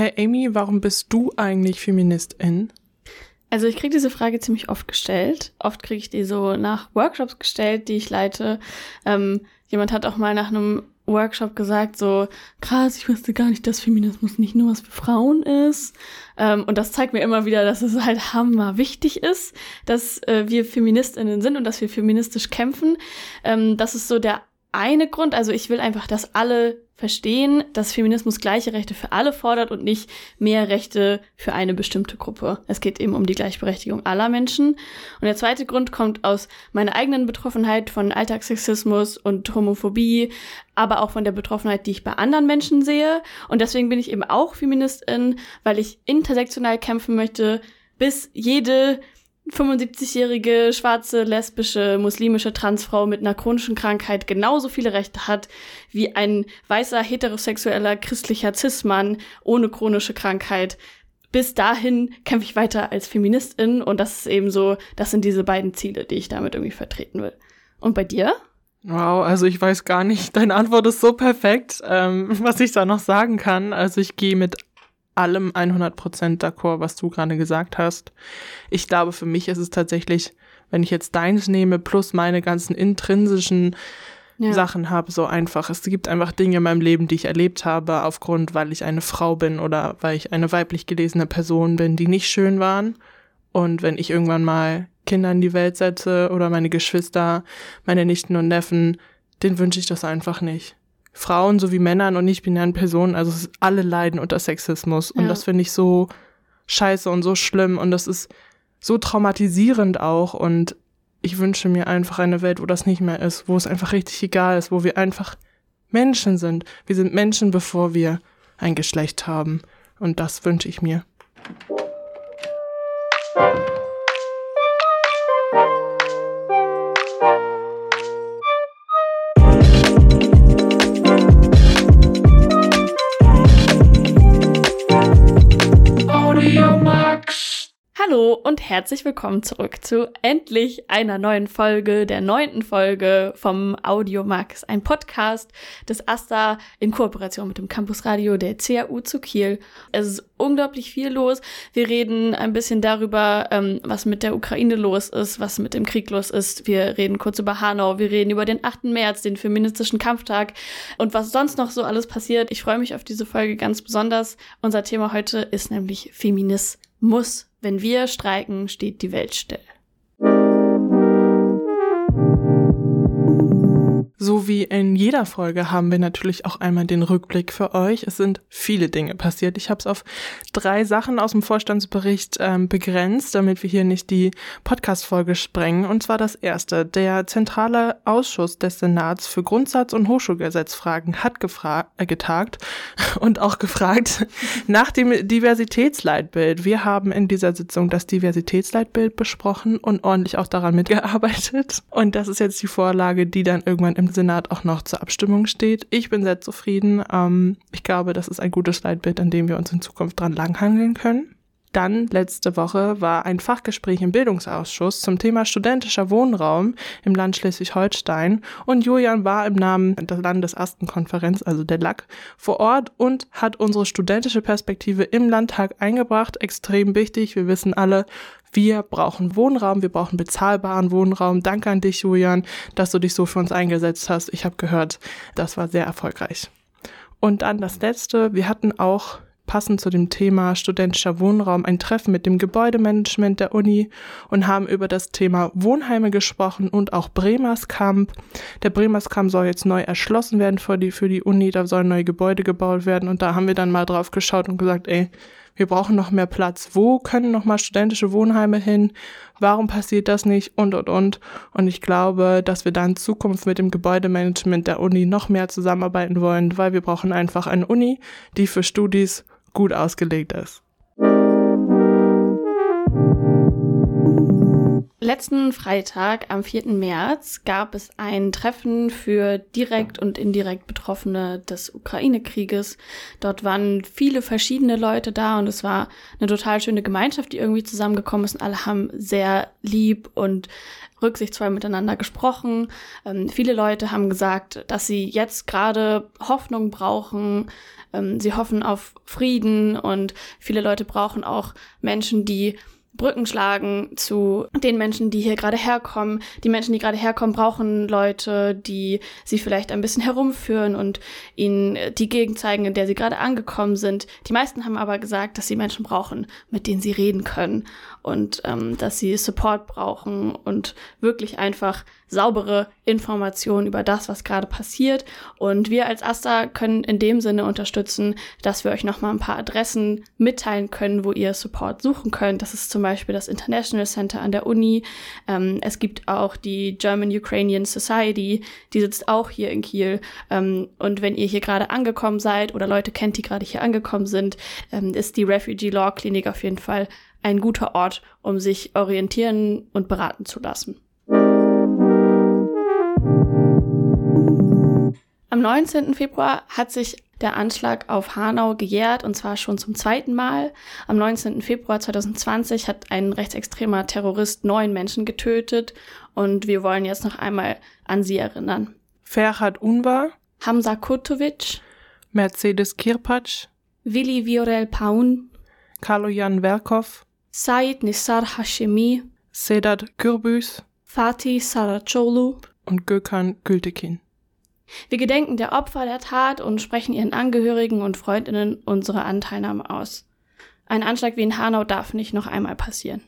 Hey Amy, warum bist du eigentlich Feministin? Also ich kriege diese Frage ziemlich oft gestellt. Oft kriege ich die so nach Workshops gestellt, die ich leite. Ähm, jemand hat auch mal nach einem Workshop gesagt, so krass, ich wusste gar nicht, dass Feminismus nicht nur was für Frauen ist. Ähm, und das zeigt mir immer wieder, dass es halt hammer wichtig ist, dass äh, wir Feministinnen sind und dass wir feministisch kämpfen. Ähm, das ist so der eine Grund. Also ich will einfach, dass alle verstehen, dass Feminismus gleiche Rechte für alle fordert und nicht mehr Rechte für eine bestimmte Gruppe. Es geht eben um die Gleichberechtigung aller Menschen. Und der zweite Grund kommt aus meiner eigenen Betroffenheit von Alltagssexismus und Homophobie, aber auch von der Betroffenheit, die ich bei anderen Menschen sehe. Und deswegen bin ich eben auch Feministin, weil ich intersektional kämpfen möchte, bis jede 75-jährige schwarze, lesbische, muslimische Transfrau mit einer chronischen Krankheit genauso viele Rechte hat wie ein weißer, heterosexueller, christlicher Cis-Mann ohne chronische Krankheit. Bis dahin kämpfe ich weiter als Feministin und das ist eben so, das sind diese beiden Ziele, die ich damit irgendwie vertreten will. Und bei dir? Wow, also ich weiß gar nicht, deine Antwort ist so perfekt, ähm, was ich da noch sagen kann. Also ich gehe mit allem 100% d'accord, was du gerade gesagt hast. Ich glaube, für mich ist es tatsächlich, wenn ich jetzt deins nehme, plus meine ganzen intrinsischen ja. Sachen habe, so einfach. Es gibt einfach Dinge in meinem Leben, die ich erlebt habe, aufgrund, weil ich eine Frau bin oder weil ich eine weiblich gelesene Person bin, die nicht schön waren. Und wenn ich irgendwann mal Kinder in die Welt setze oder meine Geschwister, meine Nichten und Neffen, den wünsche ich das einfach nicht. Frauen sowie Männern und nicht-binären Personen, also alle leiden unter Sexismus. Und ja. das finde ich so scheiße und so schlimm und das ist so traumatisierend auch. Und ich wünsche mir einfach eine Welt, wo das nicht mehr ist, wo es einfach richtig egal ist, wo wir einfach Menschen sind. Wir sind Menschen, bevor wir ein Geschlecht haben. Und das wünsche ich mir. Und herzlich willkommen zurück zu endlich einer neuen Folge, der neunten Folge vom Audiomax, ein Podcast des AStA in Kooperation mit dem Campusradio der CAU zu Kiel. Es ist unglaublich viel los. Wir reden ein bisschen darüber, ähm, was mit der Ukraine los ist, was mit dem Krieg los ist. Wir reden kurz über Hanau, wir reden über den 8. März, den feministischen Kampftag und was sonst noch so alles passiert. Ich freue mich auf diese Folge ganz besonders. Unser Thema heute ist nämlich Feminismus. Wenn wir streiken, steht die Welt still. So wie in jeder Folge haben wir natürlich auch einmal den Rückblick für euch. Es sind viele Dinge passiert. Ich habe es auf drei Sachen aus dem Vorstandsbericht ähm, begrenzt, damit wir hier nicht die Podcast-Folge sprengen. Und zwar das erste. Der zentrale Ausschuss des Senats für Grundsatz- und Hochschulgesetzfragen hat äh, getagt und auch gefragt nach dem Diversitätsleitbild. Wir haben in dieser Sitzung das Diversitätsleitbild besprochen und ordentlich auch daran mitgearbeitet. Und das ist jetzt die Vorlage, die dann irgendwann im Senat auch noch zur Abstimmung steht. Ich bin sehr zufrieden. Ähm, ich glaube, das ist ein gutes Leitbild, an dem wir uns in Zukunft dran langhangeln können. Dann letzte Woche war ein Fachgespräch im Bildungsausschuss zum Thema studentischer Wohnraum im Land Schleswig-Holstein und Julian war im Namen der Landesastenkonferenz, also der LAG, vor Ort und hat unsere studentische Perspektive im Landtag eingebracht. Extrem wichtig. Wir wissen alle, wir brauchen Wohnraum, wir brauchen bezahlbaren Wohnraum. Danke an dich, Julian, dass du dich so für uns eingesetzt hast. Ich habe gehört, das war sehr erfolgreich. Und dann das Letzte, wir hatten auch passend zu dem Thema studentischer Wohnraum ein Treffen mit dem Gebäudemanagement der Uni und haben über das Thema Wohnheime gesprochen und auch Bremerskamp. Der Bremerskamp soll jetzt neu erschlossen werden für die, für die Uni, da sollen neue Gebäude gebaut werden und da haben wir dann mal drauf geschaut und gesagt, ey, wir brauchen noch mehr Platz. Wo können noch mal studentische Wohnheime hin? Warum passiert das nicht? Und, und, und. Und ich glaube, dass wir da in Zukunft mit dem Gebäudemanagement der Uni noch mehr zusammenarbeiten wollen, weil wir brauchen einfach eine Uni, die für Studis gut ausgelegt ist. Letzten Freitag, am 4. März, gab es ein Treffen für direkt und indirekt Betroffene des Ukraine-Krieges. Dort waren viele verschiedene Leute da und es war eine total schöne Gemeinschaft, die irgendwie zusammengekommen ist. Und alle haben sehr lieb und rücksichtsvoll miteinander gesprochen. Ähm, viele Leute haben gesagt, dass sie jetzt gerade Hoffnung brauchen. Ähm, sie hoffen auf Frieden und viele Leute brauchen auch Menschen, die Brücken schlagen zu den Menschen, die hier gerade herkommen. Die Menschen, die gerade herkommen, brauchen Leute, die sie vielleicht ein bisschen herumführen und ihnen die Gegend zeigen, in der sie gerade angekommen sind. Die meisten haben aber gesagt, dass sie Menschen brauchen, mit denen sie reden können und ähm, dass sie Support brauchen und wirklich einfach saubere Informationen über das, was gerade passiert. Und wir als Asta können in dem Sinne unterstützen, dass wir euch nochmal ein paar Adressen mitteilen können, wo ihr Support suchen könnt. Das ist zum Beispiel das International Center an der Uni. Ähm, es gibt auch die German Ukrainian Society, die sitzt auch hier in Kiel. Ähm, und wenn ihr hier gerade angekommen seid oder Leute kennt, die gerade hier angekommen sind, ähm, ist die Refugee Law Klinik auf jeden Fall ein guter Ort, um sich orientieren und beraten zu lassen. Am 19. Februar hat sich der Anschlag auf Hanau gejährt und zwar schon zum zweiten Mal. Am 19. Februar 2020 hat ein rechtsextremer Terrorist neun Menschen getötet und wir wollen jetzt noch einmal an sie erinnern. Ferhat Unvar, Hamza Kurtovic, Mercedes Kirpatsch, Willi Viorel Paun, Kaloyan Verkov, Said Nissar Hashemi, Sedat Gürbüz Fatih Saracolu und Gökhan Gültekin. Wir gedenken der Opfer der Tat und sprechen ihren Angehörigen und Freundinnen unsere Anteilnahme aus. Ein Anschlag wie in Hanau darf nicht noch einmal passieren.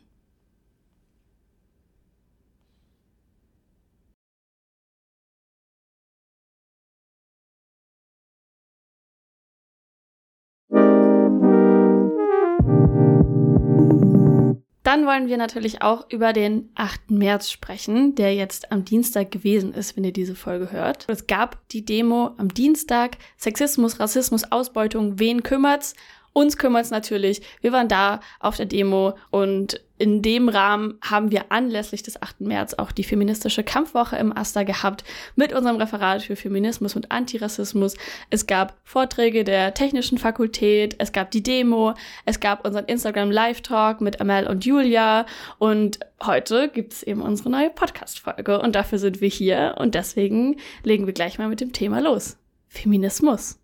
Dann wollen wir natürlich auch über den 8. März sprechen, der jetzt am Dienstag gewesen ist, wenn ihr diese Folge hört. Es gab die Demo am Dienstag. Sexismus, Rassismus, Ausbeutung, wen kümmert's? Uns kümmert's natürlich. Wir waren da auf der Demo und in dem Rahmen haben wir anlässlich des 8. März auch die feministische Kampfwoche im Asta gehabt mit unserem Referat für Feminismus und Antirassismus. Es gab Vorträge der Technischen Fakultät, es gab die Demo, es gab unseren Instagram Live Talk mit Amel und Julia und heute gibt es eben unsere neue Podcast Folge und dafür sind wir hier und deswegen legen wir gleich mal mit dem Thema los. Feminismus.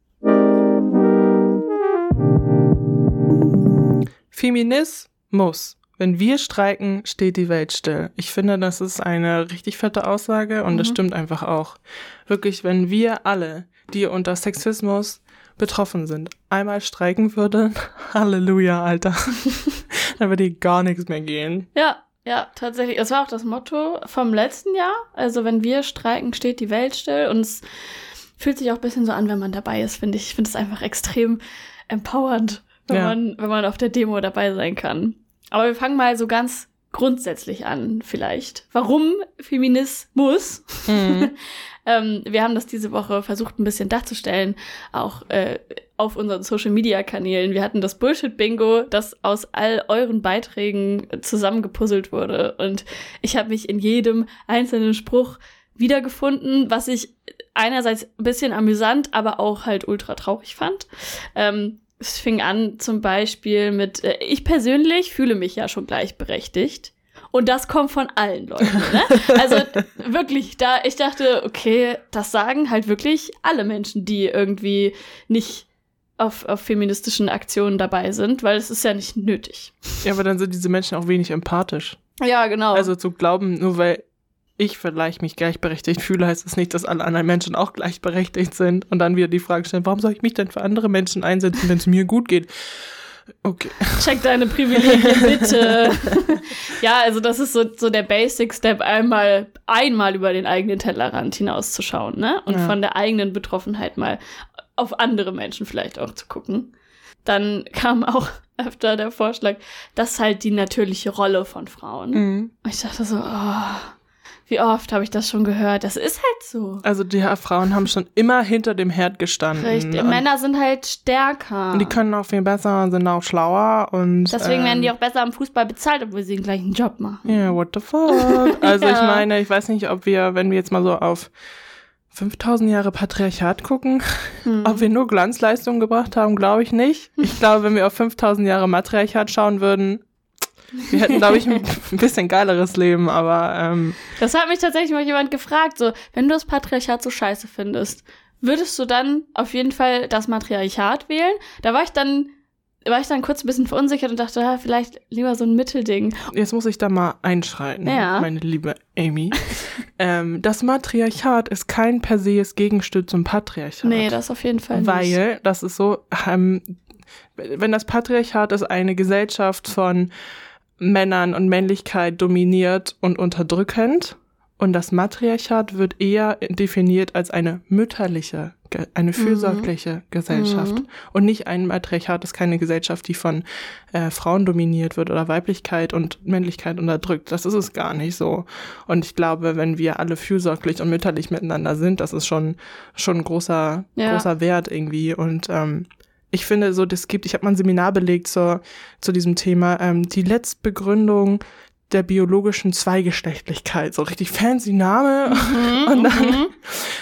Feminismus. Wenn wir streiken, steht die Welt still. Ich finde, das ist eine richtig fette Aussage und mhm. das stimmt einfach auch. Wirklich, wenn wir alle, die unter Sexismus betroffen sind, einmal streiken würden, Halleluja, Alter, dann würde gar nichts mehr gehen. Ja, ja, tatsächlich. Das war auch das Motto vom letzten Jahr. Also, wenn wir streiken, steht die Welt still und es fühlt sich auch ein bisschen so an, wenn man dabei ist, finde ich. Ich finde es einfach extrem empowernd wenn, ja. man, wenn man auf der Demo dabei sein kann. Aber wir fangen mal so ganz grundsätzlich an, vielleicht. Warum Feminismus? Mhm. ähm, wir haben das diese Woche versucht, ein bisschen darzustellen, auch äh, auf unseren Social-Media-Kanälen. Wir hatten das Bullshit-Bingo, das aus all euren Beiträgen zusammengepuzzelt wurde. Und ich habe mich in jedem einzelnen Spruch wiedergefunden, was ich einerseits ein bisschen amüsant, aber auch halt ultra traurig fand. Ähm, es fing an zum Beispiel mit, äh, ich persönlich fühle mich ja schon gleichberechtigt. Und das kommt von allen Leuten. Ne? Also wirklich, da ich dachte, okay, das sagen halt wirklich alle Menschen, die irgendwie nicht auf, auf feministischen Aktionen dabei sind, weil es ist ja nicht nötig. Ja, aber dann sind diese Menschen auch wenig empathisch. Ja, genau. Also zu glauben, nur weil ich vielleicht mich gleichberechtigt fühle, heißt das nicht, dass alle anderen Menschen auch gleichberechtigt sind. Und dann wieder die Frage stellen, warum soll ich mich denn für andere Menschen einsetzen, wenn es mir gut geht? Okay. Check deine Privilegien bitte. ja, also das ist so, so der Basic Step, einmal, einmal über den eigenen Tellerrand hinauszuschauen, ne? Und ja. von der eigenen Betroffenheit mal auf andere Menschen vielleicht auch zu gucken. Dann kam auch öfter der Vorschlag, das ist halt die natürliche Rolle von Frauen. Mhm. Und ich dachte so, oh, Wie oft habe ich das schon gehört? Das ist halt so. Also die Frauen haben schon immer hinter dem Herd gestanden. Richtig. Männer sind halt stärker. Und die können auch viel besser und sind auch schlauer und. Deswegen ähm, werden die auch besser am Fußball bezahlt, obwohl sie den gleichen Job machen. Ja, yeah, what the fuck? Also Ja. ich meine, ich weiß nicht, ob wir, wenn wir jetzt mal so auf 5000 Jahre Patriarchat gucken, Hm. ob wir nur Glanzleistungen gebracht haben, glaube ich nicht. Ich glaube, wenn wir auf 5000 Jahre Matriarchat schauen würden, wir hätten, glaube ich, ein bisschen geileres Leben, aber ähm, Das hat mich tatsächlich mal jemand gefragt, so, wenn du das Patriarchat so scheiße findest, würdest du dann auf jeden Fall das Matriarchat wählen? Da war ich dann, war ich dann kurz ein bisschen verunsichert und dachte, ja, vielleicht lieber so ein Mittelding. jetzt muss ich da mal einschreiten, Ja. meine liebe Amy. ähm, das Matriarchat ist kein per se Gegenstück zum Patriarchat. Nee, das auf jeden Fall nicht. Weil das ist so, ähm, wenn das Patriarchat ist eine Gesellschaft von Männern und Männlichkeit dominiert und unterdrückend und das Matriarchat wird eher definiert als eine mütterliche, eine fürsorgliche Gesellschaft Mhm. und nicht ein Matriarchat ist keine Gesellschaft, die von äh, Frauen dominiert wird oder Weiblichkeit und Männlichkeit unterdrückt. Das ist es gar nicht so. Und ich glaube, wenn wir alle fürsorglich und mütterlich miteinander sind, das ist schon schon ein großer Ja. großer Wert irgendwie und ähm, ich finde so, das gibt, ich habe mal ein Seminar belegt zur, zu diesem Thema, ähm, die Letztbegründung der biologischen Zweigeschlechtlichkeit. So richtig fancy Name. Mhm, Und dann, mhm.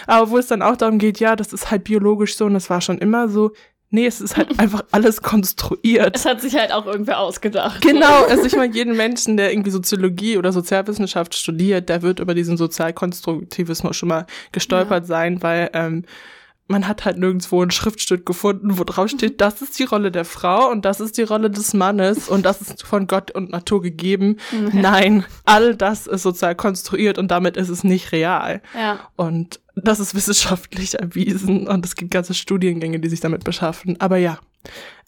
aber wo es dann auch darum geht, ja, das ist halt biologisch so und das war schon immer so. Nee, es ist halt einfach alles konstruiert. Es hat sich halt auch irgendwer ausgedacht. Genau, also ich meine, jeden Menschen, der irgendwie Soziologie oder Sozialwissenschaft studiert, der wird über diesen Sozialkonstruktivismus schon mal gestolpert sein, weil ähm, man hat halt nirgendwo ein Schriftstück gefunden, wo drauf steht, das ist die Rolle der Frau und das ist die Rolle des Mannes und das ist von Gott und Natur gegeben. Nein, all das ist sozial konstruiert und damit ist es nicht real. Ja. Und das ist wissenschaftlich erwiesen und es gibt ganze Studiengänge, die sich damit beschaffen. Aber ja,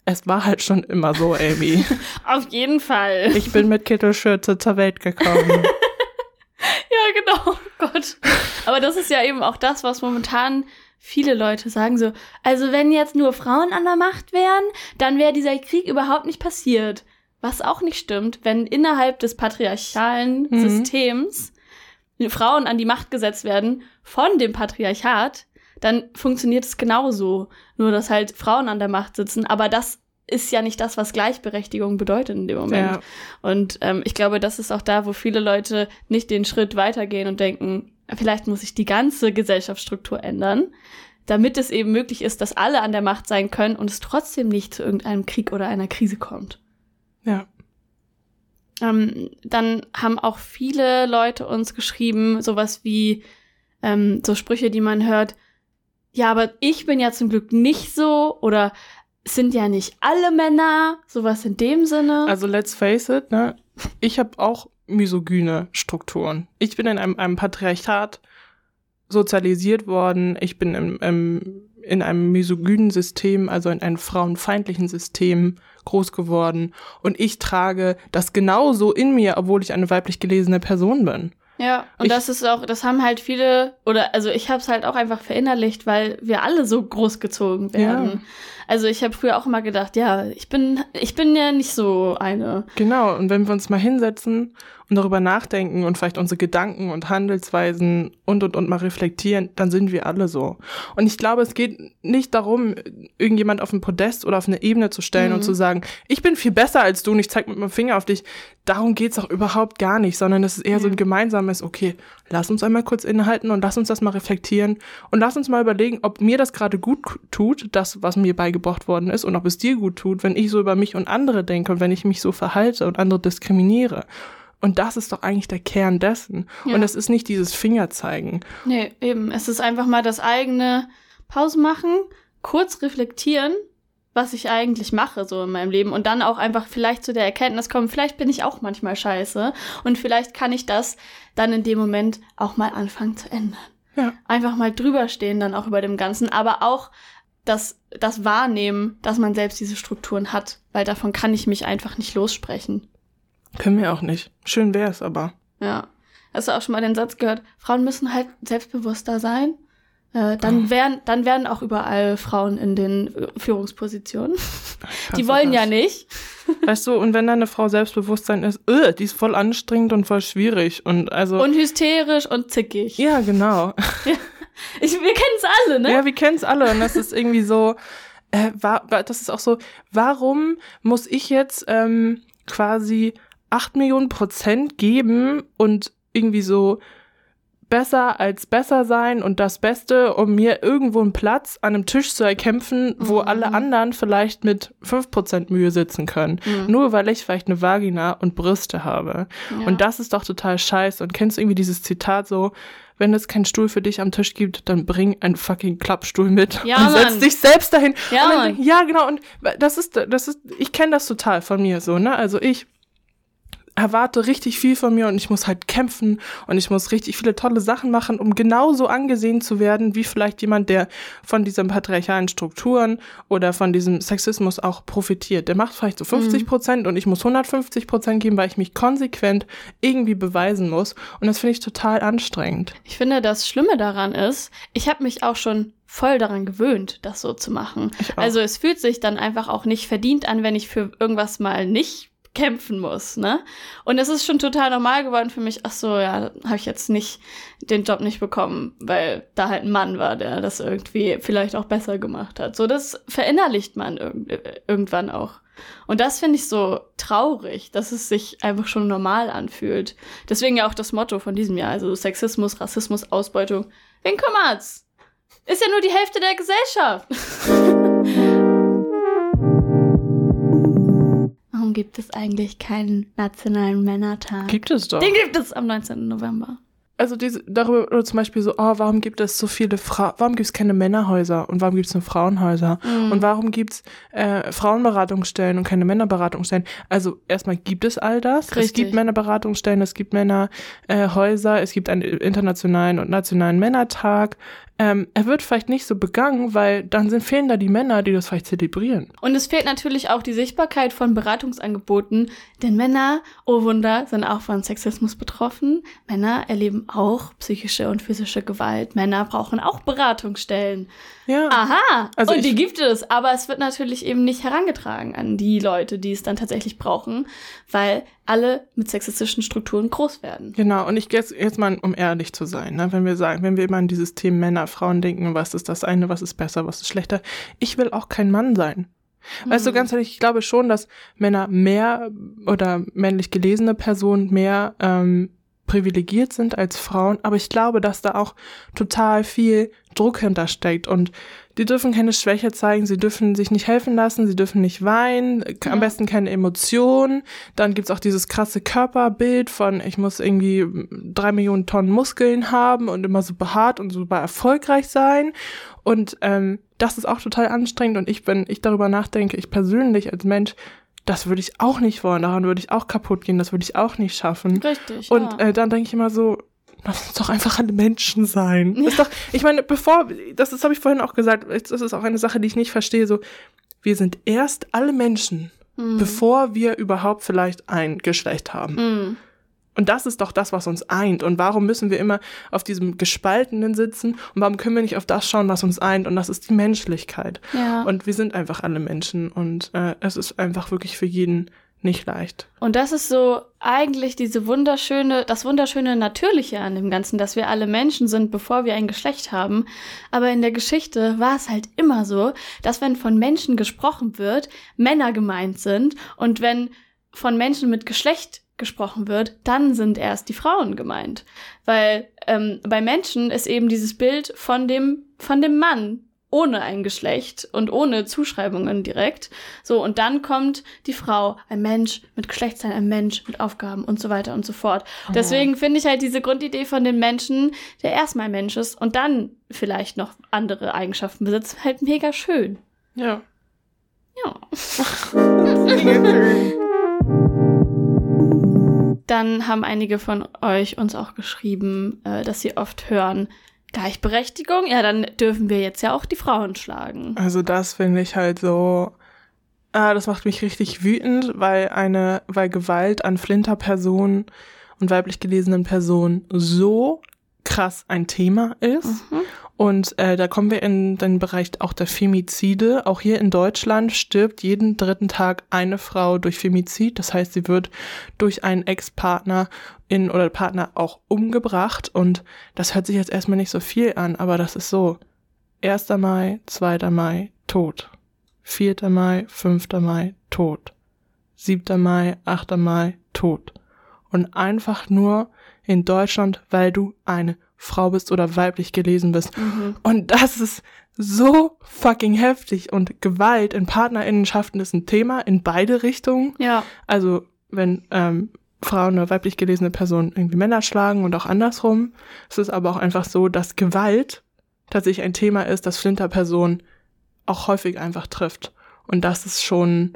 es war halt schon immer so, Amy. Auf jeden Fall. Ich bin mit Kittelschürze zur Welt gekommen. Ja, genau. Oh Gott. Aber das ist ja eben auch das, was momentan viele Leute sagen so, also wenn jetzt nur Frauen an der Macht wären, dann wäre dieser Krieg überhaupt nicht passiert. Was auch nicht stimmt, wenn innerhalb des patriarchalen Mhm. Systems Frauen an die Macht gesetzt werden von dem Patriarchat, dann funktioniert es genauso. Nur, dass halt Frauen an der Macht sitzen, aber das ist ja nicht das, was Gleichberechtigung bedeutet in dem Moment. Ja. Und ähm, ich glaube, das ist auch da, wo viele Leute nicht den Schritt weitergehen und denken, vielleicht muss ich die ganze Gesellschaftsstruktur ändern, damit es eben möglich ist, dass alle an der Macht sein können und es trotzdem nicht zu irgendeinem Krieg oder einer Krise kommt. Ja. Ähm, dann haben auch viele Leute uns geschrieben, sowas wie ähm, so Sprüche, die man hört, ja, aber ich bin ja zum Glück nicht so oder es sind ja nicht alle Männer, sowas in dem Sinne. Also let's face it, ne? Ich habe auch misogyne Strukturen. Ich bin in einem, einem Patriarchat sozialisiert worden. Ich bin im, im, in einem misogynen System, also in einem frauenfeindlichen System groß geworden. Und ich trage das genauso in mir, obwohl ich eine weiblich gelesene Person bin. Ja, und Ich- das ist auch, das haben halt viele, oder also ich habe es halt auch einfach verinnerlicht, weil wir alle so großgezogen werden. Ja. Also ich habe früher auch immer gedacht, ja, ich bin, ich bin ja nicht so eine. Genau, und wenn wir uns mal hinsetzen und darüber nachdenken und vielleicht unsere Gedanken und Handelsweisen und und und mal reflektieren, dann sind wir alle so. Und ich glaube, es geht nicht darum, irgendjemand auf ein Podest oder auf eine Ebene zu stellen Mhm. und zu sagen, ich bin viel besser als du und ich zeig mit meinem Finger auf dich. Darum geht's auch überhaupt gar nicht, sondern es ist eher so ein gemeinsames, okay, lass uns einmal kurz innehalten und lass uns das mal reflektieren und lass uns mal überlegen, ob mir das gerade gut tut, das, was mir beigebracht worden ist und ob es dir gut tut, wenn ich so über mich und andere denke und wenn ich mich so verhalte und andere diskriminiere. Und das ist doch eigentlich der Kern dessen. Ja. Und es ist nicht dieses Fingerzeigen. Nee, eben. Es ist einfach mal das eigene Pause machen, kurz reflektieren, was ich eigentlich mache so in meinem Leben und dann auch einfach vielleicht zu der Erkenntnis kommen, vielleicht bin ich auch manchmal scheiße und vielleicht kann ich das dann in dem Moment auch mal anfangen zu ändern. Ja. Einfach mal drüber stehen dann auch über dem Ganzen, aber auch das, das Wahrnehmen, dass man selbst diese Strukturen hat, weil davon kann ich mich einfach nicht lossprechen. Können wir auch nicht. Schön wär's aber. Ja. Hast du auch schon mal den Satz gehört, Frauen müssen halt selbstbewusster sein? Äh, dann, werden, dann werden auch überall Frauen in den äh, Führungspositionen. Die wollen das. ja nicht. Weißt du, und wenn deine Frau Selbstbewusstsein ist, öh, die ist voll anstrengend und voll schwierig und also. Und hysterisch und zickig. Ja, genau. Ja. Ich, wir kennen es alle, ne? Ja, wir kennen es alle und das ist irgendwie so, äh, war, das ist auch so, warum muss ich jetzt ähm, quasi acht Millionen Prozent geben und irgendwie so besser als besser sein und das Beste, um mir irgendwo einen Platz an einem Tisch zu erkämpfen, wo Mhm. alle anderen vielleicht mit fünf Prozent Mühe sitzen können. Mhm. Nur weil ich vielleicht eine Vagina und Brüste habe. Ja. Und das ist doch total scheiße. Und kennst du irgendwie dieses Zitat so, wenn es keinen Stuhl für dich am Tisch gibt, dann bring einen fucking Klappstuhl mit Ja, und setz Mann. dich selbst dahin. Ja, dann, ja, genau. Und das ist, das ist, ich kenne das total von mir so, ne? Also ich erwarte richtig viel von mir und ich muss halt kämpfen und ich muss richtig viele tolle Sachen machen, um genauso angesehen zu werden, wie vielleicht jemand, der von diesen patriarchalen Strukturen oder von diesem Sexismus auch profitiert. Der macht vielleicht so 50 Prozent und ich muss 150 Prozent geben, weil ich mich konsequent irgendwie beweisen muss. Und das finde ich total anstrengend. Ich finde, das Schlimme daran ist, ich habe mich auch schon voll daran gewöhnt, das so zu machen. Also es fühlt sich dann einfach auch nicht verdient an, wenn ich für irgendwas mal nicht kämpfen muss, ne? Und es ist schon total normal geworden für mich, ach so, ja, habe ich jetzt nicht den Job nicht bekommen, weil da halt ein Mann war, der das irgendwie vielleicht auch besser gemacht hat. So, das verinnerlicht man irg irgendwann auch. Und das finde ich so traurig, dass es sich einfach schon normal anfühlt. Deswegen ja auch das Motto von diesem Jahr, also Sexismus, Rassismus, Ausbeutung. Wen kümmert's? Ist ja nur die Hälfte der Gesellschaft. Warum gibt es eigentlich keinen nationalen Männertag? Gibt es doch. Den gibt es am 19. November. Also diese, darüber oder zum Beispiel so, oh, warum gibt es so viele Frauen, warum gibt es keine Männerhäuser und warum gibt es nur Frauenhäuser? Mhm. Und warum gibt's äh, Frauenberatungsstellen und keine Männerberatungsstellen? Also erstmal gibt es all das. Es Richtig. gibt Männerberatungsstellen, es gibt Männerhäuser, äh, es gibt einen internationalen und nationalen Männertag. Ähm, er wird vielleicht nicht so begangen, weil dann sind fehlen da die Männer, die das vielleicht zelebrieren. Und es fehlt natürlich auch die Sichtbarkeit von Beratungsangeboten, denn Männer, oh Wunder, sind auch von Sexismus betroffen. Männer erleben auch psychische und physische Gewalt. Männer brauchen auch Beratungsstellen. Ja. Aha, Also und die gibt es, aber es wird natürlich eben nicht herangetragen an die Leute, die es dann tatsächlich brauchen, weil alle mit sexistischen Strukturen groß werden. Genau, und ich jetzt, jetzt mal, um ehrlich zu sein, ne, wenn wir sagen, wenn wir immer an dieses Thema Männer, Frauen denken, was ist das eine, was ist besser, was ist schlechter, ich will auch kein Mann sein. Weißt du, Mhm. ganz ehrlich, ich glaube schon, dass Männer mehr oder männlich gelesene Personen mehr ähm, privilegiert sind als Frauen, aber ich glaube, dass da auch total viel Druck hintersteckt und die dürfen keine Schwäche zeigen, sie dürfen sich nicht helfen lassen, sie dürfen nicht weinen, Ja. am besten keine Emotionen. Dann gibt's auch dieses krasse Körperbild von, ich muss irgendwie drei Millionen Tonnen Muskeln haben und immer so behaart und super erfolgreich sein. Und ähm, das ist auch total anstrengend und ich, wenn ich darüber nachdenke, ich persönlich als Mensch, das würde ich auch nicht wollen, daran würde ich auch kaputt gehen, das würde ich auch nicht schaffen. Richtig. Und ja. äh, dann denke ich immer so, lass uns doch einfach alle Menschen sein. Ja. Ist doch, ich meine, bevor, das, das habe ich vorhin auch gesagt, das ist auch eine Sache, die ich nicht verstehe, so, wir sind erst alle Menschen, Mhm. bevor wir überhaupt vielleicht ein Geschlecht haben. Mhm. Und das ist doch das, was uns eint. Und warum müssen wir immer auf diesem Gespaltenen sitzen? Und warum können wir nicht auf das schauen, was uns eint? Und das ist die Menschlichkeit. Ja. Und wir sind einfach alle Menschen. Und äh, es ist einfach wirklich für jeden nicht leicht. Und das ist so eigentlich diese wunderschöne, das wunderschöne Natürliche an dem Ganzen, dass wir alle Menschen sind, bevor wir ein Geschlecht haben. Aber in der Geschichte war es halt immer so, dass wenn von Menschen gesprochen wird, Männer gemeint sind und wenn von Menschen mit Geschlecht gesprochen wird, dann sind erst die Frauen gemeint. Weil ähm, bei Menschen ist eben dieses Bild von dem, von dem Mann ohne ein Geschlecht und ohne Zuschreibungen direkt. So, und dann kommt die Frau, ein Mensch mit Geschlechtsteil, ein Mensch mit Aufgaben und so weiter und so fort. Deswegen finde ich halt diese Grundidee von den Menschen, der erstmal Mensch ist und dann vielleicht noch andere Eigenschaften besitzt, halt mega schön. Ja. Ja. Dann haben einige von euch uns auch geschrieben, äh, dass sie oft hören, Gleichberechtigung, ja, dann dürfen wir jetzt ja auch die Frauen schlagen. Also das finde ich halt so, ah, das macht mich richtig wütend, weil eine, weil Gewalt an Flinterpersonen und weiblich gelesenen Personen so krass ein Thema ist. Mhm. Und äh, da kommen wir in den Bereich auch der Femizide. Auch hier in Deutschland stirbt jeden dritten Tag eine Frau durch Femizid. Das heißt, sie wird durch einen Ex-Partner in oder Partner auch umgebracht. Und das hört sich jetzt erstmal nicht so viel an, aber das ist so. 1. Mai, 2. Mai, tot. 4. Mai, 5. Mai, tot. 7. Mai, 8. Mai, tot. Und einfach nur in Deutschland, weil du eine Frau bist oder weiblich gelesen bist. Mhm. Und das ist so fucking heftig. Und Gewalt in Partnerinnenschaften ist ein Thema in beide Richtungen. Ja. Also wenn ähm, Frauen oder weiblich gelesene Personen irgendwie Männer schlagen und auch andersrum. Es ist aber auch einfach so, dass Gewalt tatsächlich ein Thema ist, das Flinterpersonen auch häufig einfach trifft. Und das ist schon,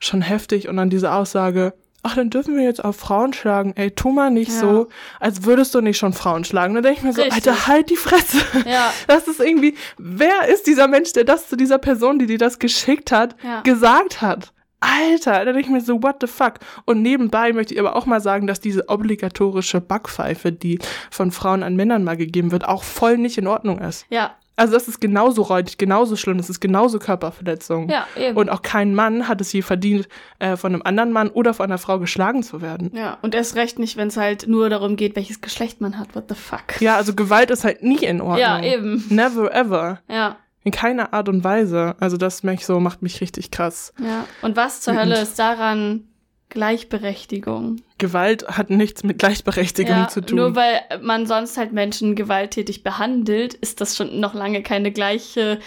schon heftig. Und dann diese Aussage, ach, dann dürfen wir jetzt auch Frauen schlagen. Ey, tu mal nicht Ja. so, als würdest du nicht schon Frauen schlagen. Dann denke ich mir so, Richtig. Alter, halt die Fresse. Ja. Das ist irgendwie, wer ist dieser Mensch, der das zu dieser Person, die dir das geschickt hat, Ja. gesagt hat? Alter, da denke ich mir so, what the fuck? Und nebenbei möchte ich aber auch mal sagen, dass diese obligatorische Backpfeife, die von Frauen an Männern mal gegeben wird, auch voll nicht in Ordnung ist. Ja. Also das ist genauso räudig, genauso schlimm, das ist genauso Körperverletzung. Ja, eben. Und auch kein Mann hat es je verdient, äh, von einem anderen Mann oder von einer Frau geschlagen zu werden. ja, und erst recht nicht, wenn es halt nur darum geht, welches Geschlecht man hat. What the fuck? Ja, also Gewalt ist halt nie in Ordnung. Ja, eben. Never ever. Ja, In keiner Art und Weise. Also das merke ich so, macht mich richtig krass. ja. Und was zur. Hölle ist daran Gleichberechtigung? Gewalt hat nichts mit Gleichberechtigung ja, zu tun. Nur weil man sonst halt Menschen gewalttätig behandelt, ist das schon noch lange keine gleiche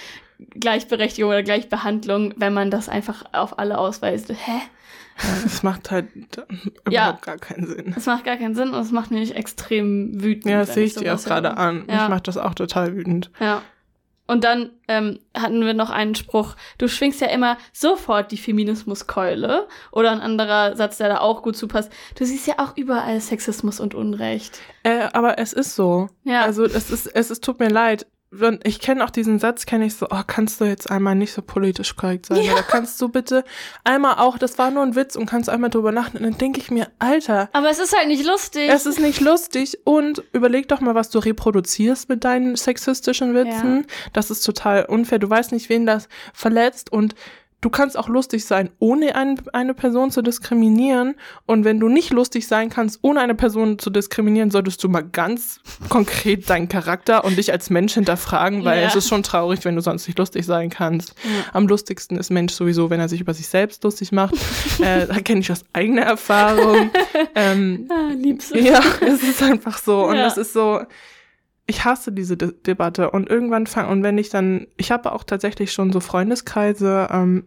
Gleichberechtigung oder Gleichbehandlung, wenn man das einfach auf alle ausweist. Hä? Es macht halt überhaupt Ja. gar keinen Sinn. Das macht gar keinen Sinn und es macht mich extrem wütend. Ja, das sehe ich dir auch gerade an. Ja. Mich macht das auch total wütend. Ja. Und dann ähm, hatten wir noch einen Spruch, du schwingst ja immer sofort die Feminismuskeule. Oder ein anderer Satz, der da auch gut zupasst, du siehst ja auch überall Sexismus und Unrecht. Äh, aber es ist so. Ja. Also es ist, es ist, tut mir leid. Ich kenne auch diesen Satz, kenne ich so, oh, kannst du jetzt einmal nicht so politisch korrekt sein? Oder kannst du bitte einmal auch, das war nur ein Witz und kannst einmal drüber nachdenken. Und dann denke ich mir, Alter, Aber es ist halt nicht lustig. Es ist nicht lustig und überleg doch mal, was du reproduzierst mit deinen sexistischen Witzen. Das ist total unfair. Du weißt nicht, wen das verletzt und du kannst auch lustig sein, ohne ein, eine Person zu diskriminieren. Und wenn du nicht lustig sein kannst, ohne eine Person zu diskriminieren, solltest du mal ganz konkret deinen Charakter und dich als Mensch hinterfragen, weil Ja. es ist schon traurig, wenn du sonst nicht lustig sein kannst. Ja. Am lustigsten ist Mensch sowieso, wenn er sich über sich selbst lustig macht. äh, da kenne ich aus eigener Erfahrung. ähm, ah, liebst du. ja, es ist einfach so. Und Ja. es ist so, ich hasse diese De Debatte. Und irgendwann fang, und wenn ich dann, ich habe auch tatsächlich schon so Freundeskreise, ähm,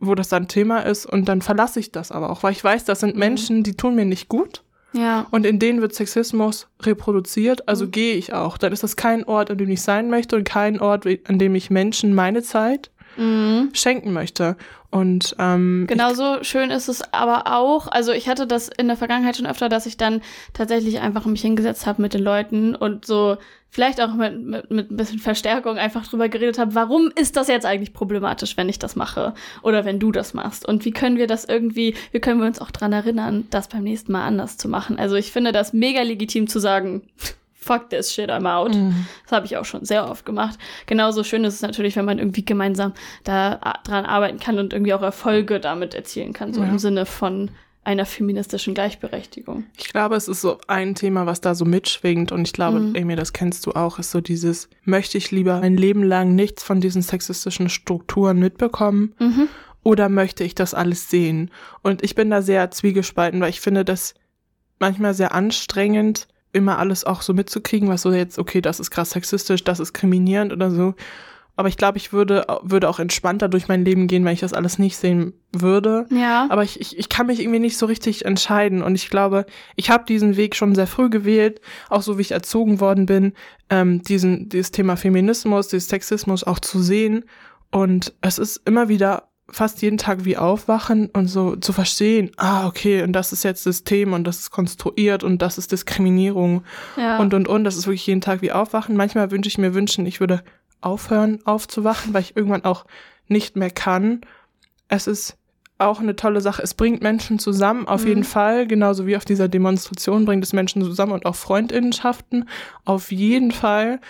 wo das dann Thema ist, und dann verlasse ich das aber auch, weil ich weiß, das sind Mhm. Menschen, die tun mir nicht gut. Ja. Und in denen wird Sexismus reproduziert, also Mhm. gehe ich auch. Dann ist das kein Ort, an dem ich sein möchte und kein Ort, an dem ich Menschen meine Zeit Mhm. schenken möchte. Und ähm, Genauso schön ist es aber auch, also ich hatte das in der Vergangenheit schon öfter, dass ich dann tatsächlich einfach mich hingesetzt habe mit den Leuten und so vielleicht auch mit, mit, mit ein bisschen Verstärkung einfach drüber geredet habe, warum ist das jetzt eigentlich problematisch, wenn ich das mache oder wenn du das machst und wie können wir das irgendwie, wie können wir uns auch dran erinnern, das beim nächsten Mal anders zu machen. Also ich finde das mega legitim zu sagen, fuck this shit, I'm out. Mhm. Das habe ich auch schon sehr oft gemacht. Genauso schön ist es natürlich, wenn man irgendwie gemeinsam da dran arbeiten kann und irgendwie auch Erfolge damit erzielen kann, so Ja. im Sinne von einer feministischen Gleichberechtigung. Ich glaube, es ist so ein Thema, was da so mitschwingt und ich glaube, Mhm. Amy, das kennst du auch, ist so dieses, möchte ich lieber mein Leben lang nichts von diesen sexistischen Strukturen mitbekommen Mhm. oder möchte ich das alles sehen? Und ich bin da sehr zwiegespalten, weil ich finde das manchmal sehr anstrengend, immer alles auch so mitzukriegen, was so jetzt, okay, das ist krass sexistisch, das ist kriminierend oder so. Aber ich glaube, ich würde, würde auch entspannter durch mein Leben gehen, wenn ich das alles nicht sehen würde. Ja. Aber ich, ich, ich kann mich irgendwie nicht so richtig entscheiden. Und ich glaube, ich habe diesen Weg schon sehr früh gewählt, auch so wie ich erzogen worden bin, ähm, diesen, dieses Thema Feminismus, dieses Sexismus auch zu sehen. Und es ist immer wieder fast jeden Tag wie aufwachen und so zu verstehen, ah, okay, und das ist jetzt System und das ist konstruiert und das ist Diskriminierung ja. und und und. Das ist wirklich jeden Tag wie aufwachen. Manchmal wünsche ich mir wünschen, ich würde aufhören aufzuwachen, weil ich irgendwann auch nicht mehr kann. Es ist auch eine tolle Sache. Es bringt Menschen zusammen, auf Mhm. jeden Fall. Genauso wie auf dieser Demonstration bringt es Menschen zusammen und auch Freundinnenschaften. Auf jeden Fall.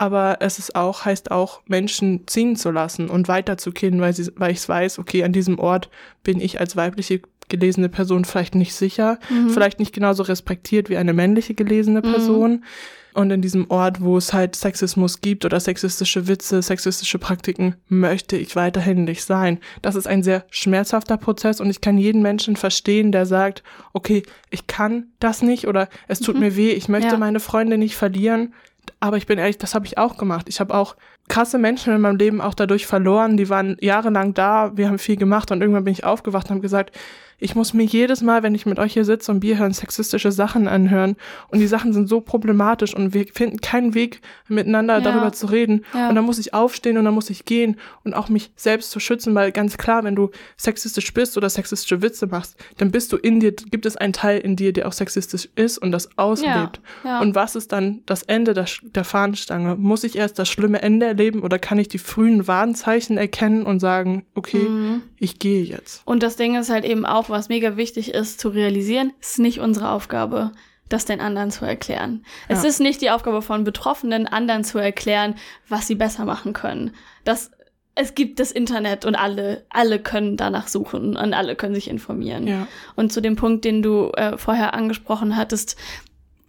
Aber es ist auch, heißt auch, Menschen ziehen zu lassen und weiterzugehen, weil, sie, weil ich weiß, okay, an diesem Ort bin ich als weibliche gelesene Person vielleicht nicht sicher, Mhm. vielleicht nicht genauso respektiert wie eine männliche gelesene Person. Und in diesem Ort, wo es halt Sexismus gibt oder sexistische Witze, sexistische Praktiken, möchte ich weiterhin nicht sein. Das ist ein sehr schmerzhafter Prozess und ich kann jeden Menschen verstehen, der sagt, okay, ich kann das nicht oder es tut Mhm. mir weh, ich möchte Ja. meine Freunde nicht verlieren. Aber ich bin ehrlich, das habe ich auch gemacht. Ich habe auch krasse Menschen in meinem Leben auch dadurch verloren. Die waren jahrelang da, wir haben viel gemacht und irgendwann bin ich aufgewacht und habe gesagt, ich muss mir jedes Mal, wenn ich mit euch hier sitze und Bier hören, sexistische Sachen anhören. Und die Sachen sind so problematisch und wir finden keinen Weg, miteinander Ja. darüber zu reden. Ja. Und dann muss ich aufstehen und dann muss ich gehen und auch mich selbst zu schützen, weil ganz klar, wenn du sexistisch bist oder sexistische Witze machst, dann bist du in dir, gibt es einen Teil in dir, der auch sexistisch ist und das auslebt. Ja. Und was ist dann das Ende der, der Fahnenstange? Muss ich erst das schlimme Ende erleben oder kann ich die frühen Warnzeichen erkennen und sagen, okay, Mhm. ich gehe jetzt? Und das Ding ist halt eben auch, was mega wichtig ist zu realisieren, ist nicht unsere Aufgabe, das den anderen zu erklären. Es Ja. ist nicht die Aufgabe von Betroffenen, anderen zu erklären, was sie besser machen können. Das, es gibt das Internet und alle, alle können danach suchen und alle können sich informieren. Ja. Und zu dem Punkt, den du äh, vorher angesprochen hattest,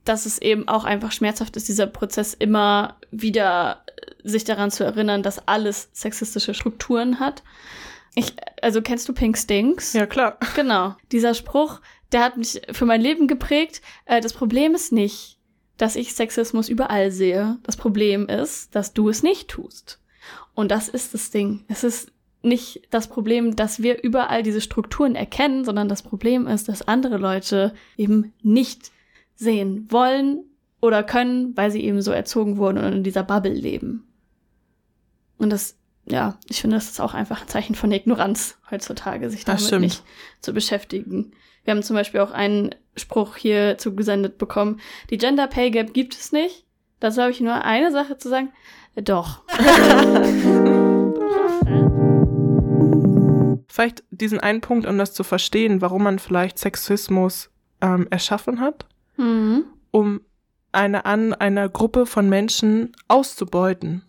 dass es eben auch einfach schmerzhaft ist, dieser Prozess immer wieder äh, sich daran zu erinnern, dass alles sexistische Strukturen hat. Ich, also kennst du Pink Stinks? Ja, klar. Genau. Dieser Spruch, der hat mich für mein Leben geprägt. Äh, das Problem ist nicht, dass ich Sexismus überall sehe. Das Problem ist, dass du es nicht tust. Und das ist das Ding. Es ist nicht das Problem, dass wir überall diese Strukturen erkennen, sondern das Problem ist, dass andere Leute eben nicht sehen wollen oder können, weil sie eben so erzogen wurden und in dieser Bubble leben. Und das, ja, ich finde, das ist auch einfach ein Zeichen von Ignoranz heutzutage, sich damit nicht zu beschäftigen. Wir haben zum Beispiel auch einen Spruch hier zugesendet bekommen. Die Gender Pay Gap gibt es nicht. Dazu habe ich nur eine Sache zu sagen. Äh, Doch. Vielleicht diesen einen Punkt, um das zu verstehen, warum man vielleicht Sexismus ähm, erschaffen hat, mhm. um eine an einer Gruppe von Menschen auszubeuten.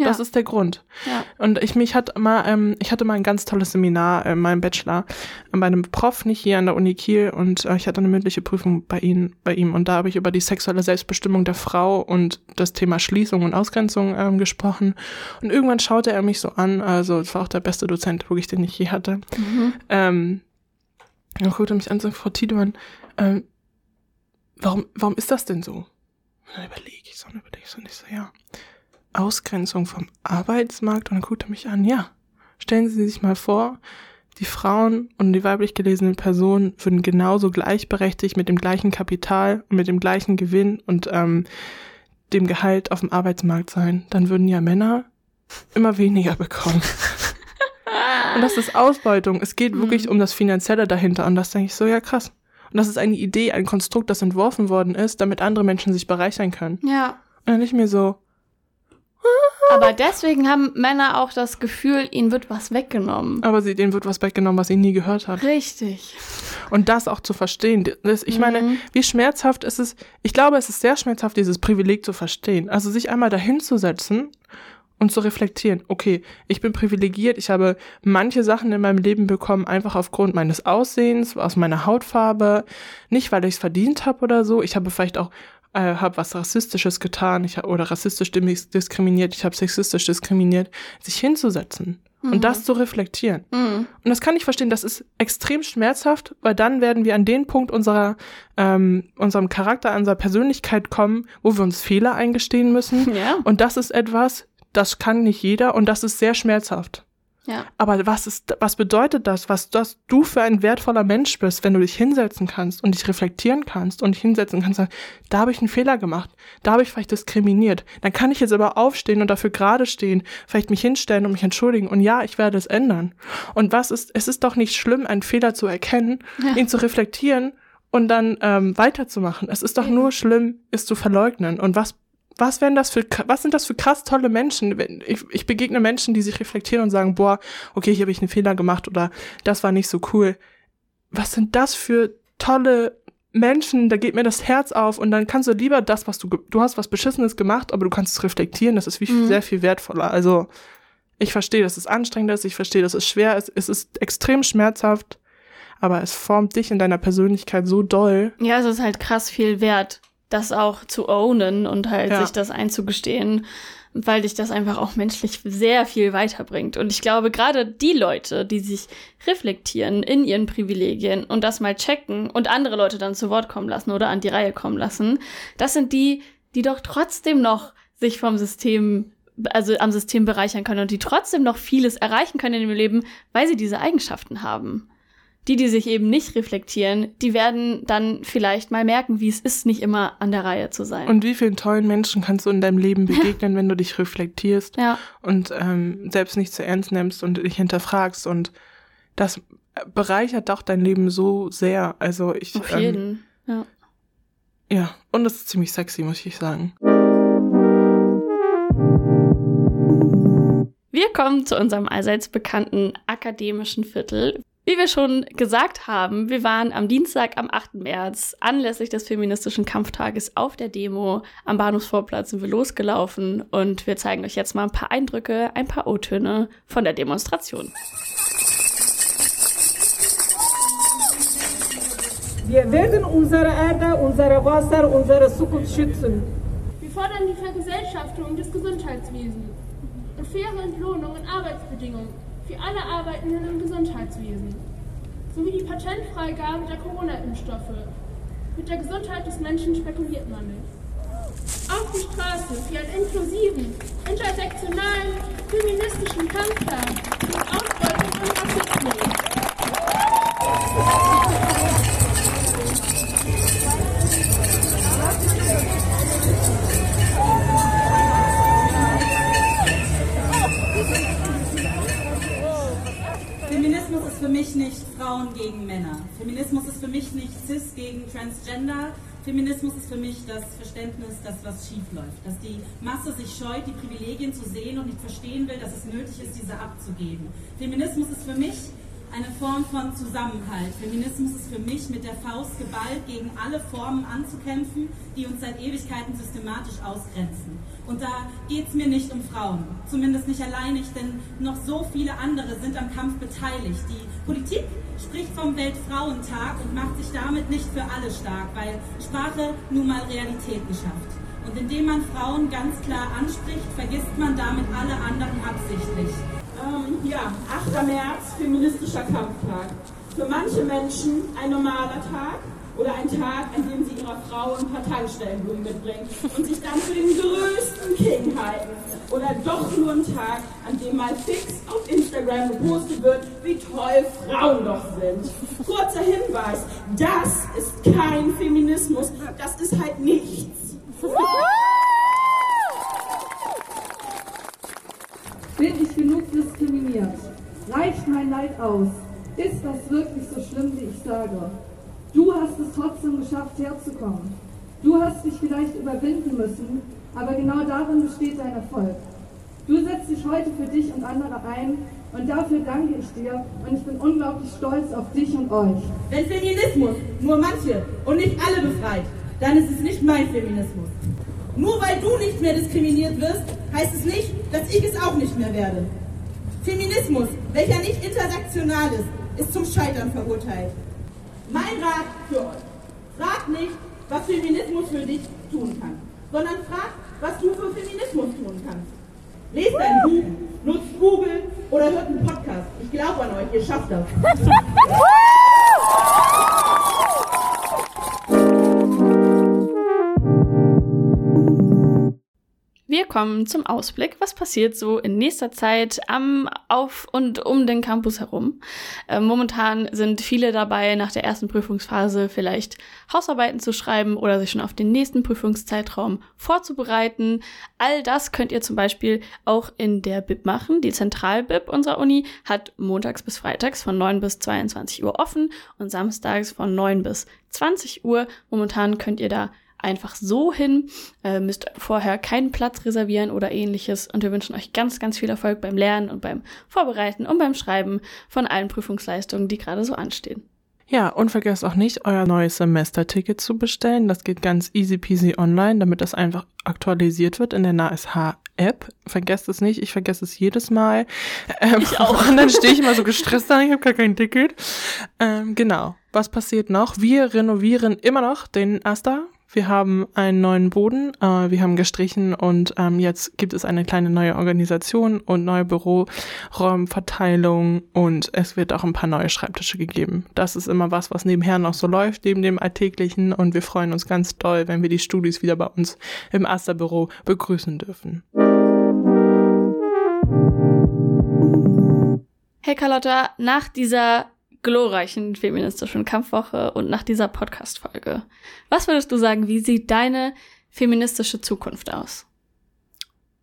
Ja. Das ist der Grund. ja. Und ich mich hat mal, ähm, ich hatte mal ein ganz tolles Seminar in meinem Bachelor äh, bei einem Prof, nicht hier an der Uni Kiel, und äh, ich hatte eine mündliche Prüfung bei ihm, bei ihm. Und da habe ich über die sexuelle Selbstbestimmung der Frau und das Thema Schließung und Ausgrenzung ähm, gesprochen. Und irgendwann schaute er mich so an, also es war auch der beste Dozent, wirklich, den ich je hatte. Mhm. Ähm, und guckte mich an und sagte, Frau Tiedemann, ähm, warum, warum ist das denn so? Und dann überlege ich so und überlege ich so und ich so, ja. Ausgrenzung vom Arbeitsmarkt und dann guckt er mich an, ja. Stellen Sie sich mal vor, die Frauen und die weiblich gelesenen Personen würden genauso gleichberechtigt mit dem gleichen Kapital und mit dem gleichen Gewinn und ähm, dem Gehalt auf dem Arbeitsmarkt sein. Dann würden ja Männer immer weniger bekommen. Und das ist Ausbeutung. Es geht wirklich Mhm. um das Finanzielle dahinter. Und das denke ich so, ja krass. Und das ist eine Idee, ein Konstrukt, das entworfen worden ist, damit andere Menschen sich bereichern können. Ja. Und dann nicht mir so, Aber deswegen haben Männer auch das Gefühl, ihnen wird was weggenommen. aber sie, denen wird was weggenommen, was sie nie gehört hat. Richtig. Und das auch zu verstehen. Das, ich meine, Mhm. wie schmerzhaft ist es, ich glaube, es ist sehr schmerzhaft, dieses Privileg zu verstehen. Also sich einmal dahinzusetzen und zu reflektieren, okay, ich bin privilegiert, ich habe manche Sachen in meinem Leben bekommen, einfach aufgrund meines Aussehens, aus meiner Hautfarbe, nicht weil ich es verdient habe oder so. Ich habe vielleicht auch äh, habe was Rassistisches getan, ich hab, oder rassistisch dis- diskriminiert, ich habe sexistisch diskriminiert, sich hinzusetzen Mhm. und das zu reflektieren. Mhm. Und das kann ich verstehen, das ist extrem schmerzhaft, weil dann werden wir an den Punkt unserer, ähm, unserem Charakter, unserer Persönlichkeit kommen, wo wir uns Fehler eingestehen müssen. Ja. Und das ist etwas, das kann nicht jeder und das ist sehr schmerzhaft. Ja. Aber was ist, was bedeutet das, was das du für ein wertvoller Mensch bist, wenn du dich hinsetzen kannst und dich reflektieren kannst und dich hinsetzen kannst, und sagen, da habe ich einen Fehler gemacht, da habe ich vielleicht diskriminiert, dann kann ich jetzt aber aufstehen und dafür gerade stehen, vielleicht mich hinstellen und mich entschuldigen und ja, ich werde es ändern. Und was ist, es ist doch nicht schlimm, einen Fehler zu erkennen, Ja. ihn zu reflektieren und dann ähm, weiterzumachen. Es ist doch Eben. nur schlimm, es zu verleugnen. Und was was wären das für, was sind das für krass tolle Menschen? Ich, ich begegne Menschen, die sich reflektieren und sagen, boah, okay, hier habe ich einen Fehler gemacht oder das war nicht so cool. Was sind das für tolle Menschen, da geht mir das Herz auf und dann kannst du lieber das, was du, du hast was Beschissenes gemacht, aber du kannst es reflektieren, das ist wie mhm. sehr viel wertvoller. Also, ich verstehe, dass es anstrengend ist, ich verstehe, dass es schwer ist, es ist extrem schmerzhaft, aber es formt dich in deiner Persönlichkeit so doll. Ja, es ist halt krass viel wert, das auch zu ownen und halt ja. sich das einzugestehen weil dich das einfach auch menschlich sehr viel weiterbringt. Und ich glaube, gerade die Leute, die sich reflektieren in ihren Privilegien und das mal checken und andere Leute dann zu Wort kommen lassen oder an die Reihe kommen lassen, das sind die, die doch trotzdem noch sich vom System also am System bereichern können und die trotzdem noch vieles erreichen können in ihrem Leben, weil sie diese Eigenschaften haben die, die sich eben nicht reflektieren, die werden dann vielleicht mal merken, wie es ist, nicht immer an der Reihe zu sein. Und wie vielen tollen Menschen kannst du in deinem Leben begegnen, wenn du dich reflektierst ja. und ähm, selbst nicht zu ernst nimmst und dich hinterfragst. Und das bereichert doch dein Leben so sehr. Also ich. Auf jeden, ähm, ja. Ja, und das ist ziemlich sexy, muss ich sagen. Wir kommen zu unserem allseits bekannten akademischen Viertel. Wie wir schon gesagt haben, wir waren am Dienstag, am 8. März, anlässlich des feministischen Kampftages auf der Demo. Am Bahnhofsvorplatz sind wir losgelaufen und wir zeigen euch jetzt mal ein paar Eindrücke, ein paar O-Töne von der Demonstration. Wir werden unsere Erde, unsere Wasser, unsere Zukunft schützen. Wir fordern die Vergesellschaftung des Gesundheitswesens und faire Entlohnung und Arbeitsbedingungen für alle Arbeitenden im Gesundheitswesen sowie die Patentfreigabe der Corona-Impfstoffe. Mit der Gesundheit des Menschen spekuliert man nicht. Auf die Straße für einen inklusiven, intersektionalen, feministischen Kampfplan gegen Ausbeutung und Rassismus. Für mich nicht Frauen gegen Männer. Feminismus ist für mich nicht Cis gegen Transgender. Feminismus ist für mich das Verständnis, dass was schief läuft. Dass die Masse sich scheut, die Privilegien zu sehen und nicht verstehen will, dass es nötig ist, diese abzugeben. Feminismus ist für mich eine Form von Zusammenhalt. Feminismus ist für mich mit der Faust geballt gegen alle Formen anzukämpfen, die uns seit Ewigkeiten systematisch ausgrenzen. Und da geht es mir nicht um Frauen, zumindest nicht alleinig, denn noch so viele andere sind am Kampf beteiligt. Die Politik spricht vom Weltfrauentag und macht sich damit nicht für alle stark, weil Sprache nun mal Realitäten schafft. Und indem man Frauen ganz klar anspricht, vergisst man damit alle anderen absichtlich. Ähm, ja, 8. März, feministischer Kampftag. Für manche Menschen ein normaler Tag oder ein Tag, an dem sie ihrer Frau ein paar Tankstellenblumen mitbringen und sich dann für den größten King halten. Oder doch nur ein Tag, an dem mal fix auf Instagram gepostet wird, wie toll Frauen doch sind. Kurzer Hinweis, das ist kein Feminismus, das ist halt nichts. Bin ich genug diskriminiert? Reicht mein Leid aus? Ist das wirklich so schlimm, wie ich sage? Du hast es trotzdem geschafft, herzukommen. Du hast dich vielleicht überwinden müssen, aber genau darin besteht dein Erfolg. Du setzt dich heute für dich und andere ein und dafür danke ich dir und ich bin unglaublich stolz auf dich und euch. Wenn Feminismus nur manche und nicht alle befreit, dann ist es nicht mein Feminismus. Nur weil du nicht mehr diskriminiert wirst, heißt es nicht, dass ich es auch nicht mehr werde. Feminismus, welcher nicht intersektional ist, ist zum Scheitern verurteilt. Mein Rat für euch. Frag nicht, was Feminismus für dich tun kann, sondern frag, was du für Feminismus tun kannst. Lest ein Buch, nutzt Google oder hört einen Podcast. Ich glaube an euch, ihr schafft das. Wir kommen zum Ausblick. Was passiert so in nächster Zeit am, auf und um den Campus herum? Äh, momentan sind viele dabei, nach der ersten Prüfungsphase vielleicht Hausarbeiten zu schreiben oder sich schon auf den nächsten Prüfungszeitraum vorzubereiten. All das könnt ihr zum Beispiel auch in der BIP machen. Die Zentral-BIP unserer Uni hat montags bis freitags von 9 bis 22 Uhr offen und samstags von 9 bis 20 Uhr. Momentan könnt ihr da einfach so hin, äh, müsst vorher keinen Platz reservieren oder ähnliches. Und wir wünschen euch ganz, ganz viel Erfolg beim Lernen und beim Vorbereiten und beim Schreiben von allen Prüfungsleistungen, die gerade so anstehen. Ja, und vergesst auch nicht, euer neues Semesterticket zu bestellen. Das geht ganz easy peasy online, damit das einfach aktualisiert wird in der NASH-App. Vergesst es nicht, ich vergesse es jedes Mal. Ähm, ich auch. Und dann stehe ich immer so gestresst da, ich habe gar kein Ticket. Ähm, genau. Was passiert noch? Wir renovieren immer noch den Asta wir haben einen neuen Boden, äh, wir haben gestrichen und ähm, jetzt gibt es eine kleine neue Organisation und neue Büroraumverteilung und es wird auch ein paar neue Schreibtische gegeben. Das ist immer was, was nebenher noch so läuft, neben dem Alltäglichen und wir freuen uns ganz doll, wenn wir die Studis wieder bei uns im Asterbüro begrüßen dürfen. Hey Carlotta, nach dieser glorreichen feministischen Kampfwoche und nach dieser Podcast-Folge. Was würdest du sagen, wie sieht deine feministische Zukunft aus?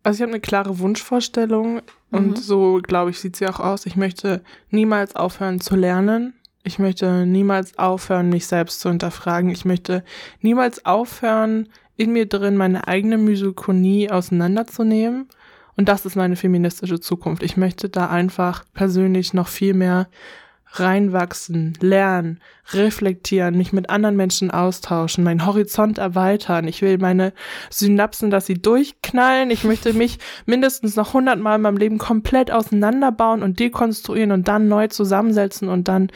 Also ich habe eine klare Wunschvorstellung und mhm. so, glaube ich, sieht sie auch aus. Ich möchte niemals aufhören zu lernen. Ich möchte niemals aufhören, mich selbst zu hinterfragen. Ich möchte niemals aufhören, in mir drin meine eigene Misokonie auseinanderzunehmen. Und das ist meine feministische Zukunft. Ich möchte da einfach persönlich noch viel mehr reinwachsen, lernen, reflektieren, mich mit anderen Menschen austauschen, meinen Horizont erweitern. Ich will meine Synapsen, dass sie durchknallen. Ich möchte mich mindestens noch hundertmal in meinem Leben komplett auseinanderbauen und dekonstruieren und dann neu zusammensetzen und dann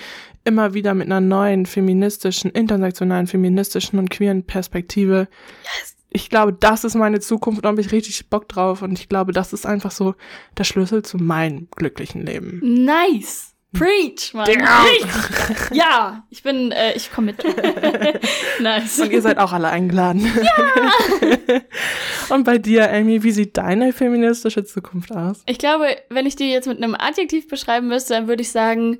immer wieder mit einer neuen feministischen, intersektionalen, feministischen und queeren Perspektive. Yes. Ich glaube, das ist meine Zukunft, da habe ich richtig Bock drauf und ich glaube, das ist einfach so der Schlüssel zu meinem glücklichen Leben. Nice. Preach, Mann. Preach. Ja, ich bin, äh, ich komme mit. nice. Und ihr seid auch alle eingeladen. Ja. Und bei dir, Amy, wie sieht deine feministische Zukunft aus? Ich glaube, wenn ich die jetzt mit einem Adjektiv beschreiben müsste, dann würde ich sagen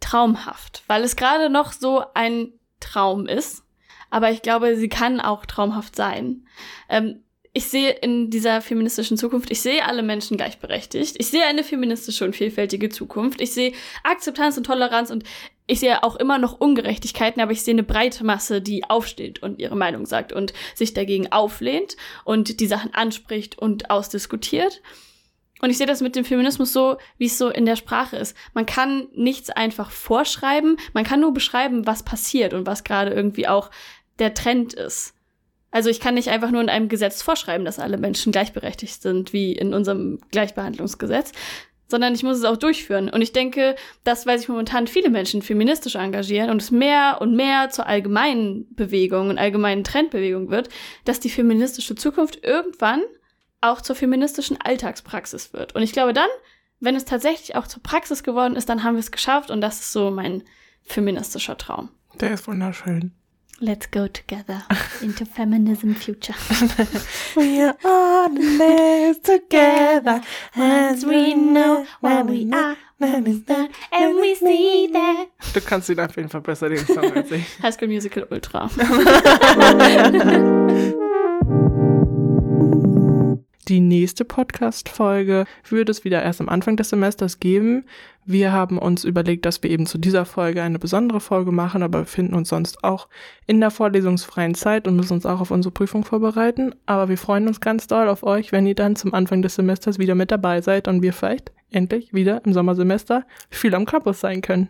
traumhaft, weil es gerade noch so ein Traum ist. Aber ich glaube, sie kann auch traumhaft sein. Ähm, ich sehe in dieser feministischen Zukunft, ich sehe alle Menschen gleichberechtigt. Ich sehe eine feministische und vielfältige Zukunft. Ich sehe Akzeptanz und Toleranz und ich sehe auch immer noch Ungerechtigkeiten, aber ich sehe eine breite Masse, die aufsteht und ihre Meinung sagt und sich dagegen auflehnt und die Sachen anspricht und ausdiskutiert. Und ich sehe das mit dem Feminismus so, wie es so in der Sprache ist. Man kann nichts einfach vorschreiben, man kann nur beschreiben, was passiert und was gerade irgendwie auch der Trend ist. Also ich kann nicht einfach nur in einem Gesetz vorschreiben, dass alle Menschen gleichberechtigt sind, wie in unserem Gleichbehandlungsgesetz, sondern ich muss es auch durchführen. Und ich denke, dass, weil sich momentan viele Menschen feministisch engagieren und es mehr und mehr zur allgemeinen Bewegung und allgemeinen Trendbewegung wird, dass die feministische Zukunft irgendwann auch zur feministischen Alltagspraxis wird. Und ich glaube dann, wenn es tatsächlich auch zur Praxis geworden ist, dann haben wir es geschafft und das ist so mein feministischer Traum. Der ist wunderschön. Let's go together into feminism future. we are all in this together as we know where we are and we see that. Du kannst ihn auf jeden Fall besser den Song als ich. High School Musical Ultra. Die nächste Podcast-Folge würde es wieder erst am Anfang des Semesters geben. Wir haben uns überlegt, dass wir eben zu dieser Folge eine besondere Folge machen, aber befinden uns sonst auch in der vorlesungsfreien Zeit und müssen uns auch auf unsere Prüfung vorbereiten. Aber wir freuen uns ganz doll auf euch, wenn ihr dann zum Anfang des Semesters wieder mit dabei seid und wir vielleicht endlich wieder im Sommersemester viel am Campus sein können.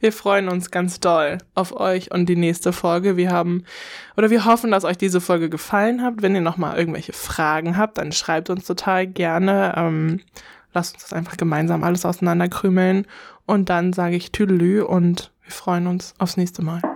Wir freuen uns ganz doll auf euch und die nächste Folge. Wir haben oder wir hoffen, dass euch diese Folge gefallen hat. Wenn ihr noch mal irgendwelche Fragen habt, dann schreibt uns total gerne. Ähm, lasst uns das einfach gemeinsam alles auseinanderkrümeln und dann sage ich Tüdelü und wir freuen uns aufs nächste Mal.